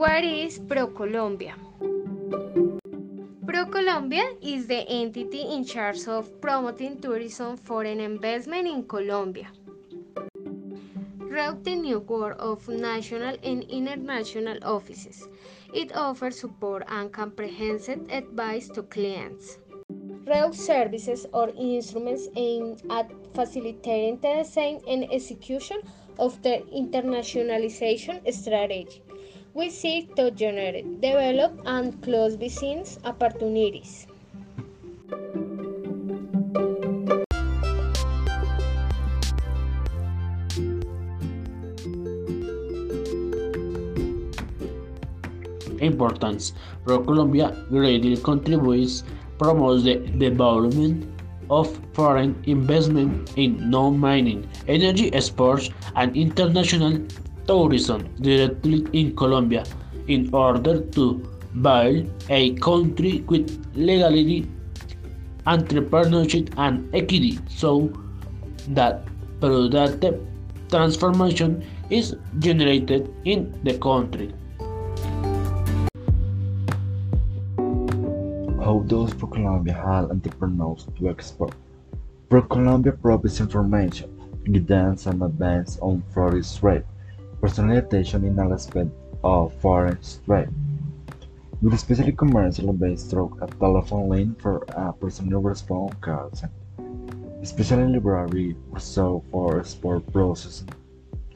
What is ProColombia? ProColombia is the entity in charge of promoting tourism foreign investment in Colombia. Throughout the new world of national and international offices, it offers support and comprehensive advice to clients. Through services or instruments aimed at facilitating the design and execution of the internationalization strategy. We seek to generate, develop, and close business opportunities. Importance ProColombia greatly contributes promotes the development of foreign investment in non-mining, energy exports, and international tourism directly in Colombia in order to build a country with legality, entrepreneurship, and equity so that productive transformation is generated in the country. How does ProColombia help entrepreneurs to export? ProColombia provides information, guidance, and advice on foreign trade, personalization in all aspects of foreign trade. With especially commercial based through a telephone line for a personal response call especially library reserved for export processing,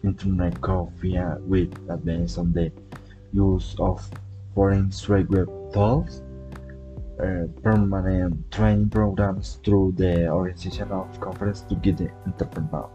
internet coffee with advice on the use of foreign trade web tools uh, permanent training programs through the organization of conference to get the entrepreneur.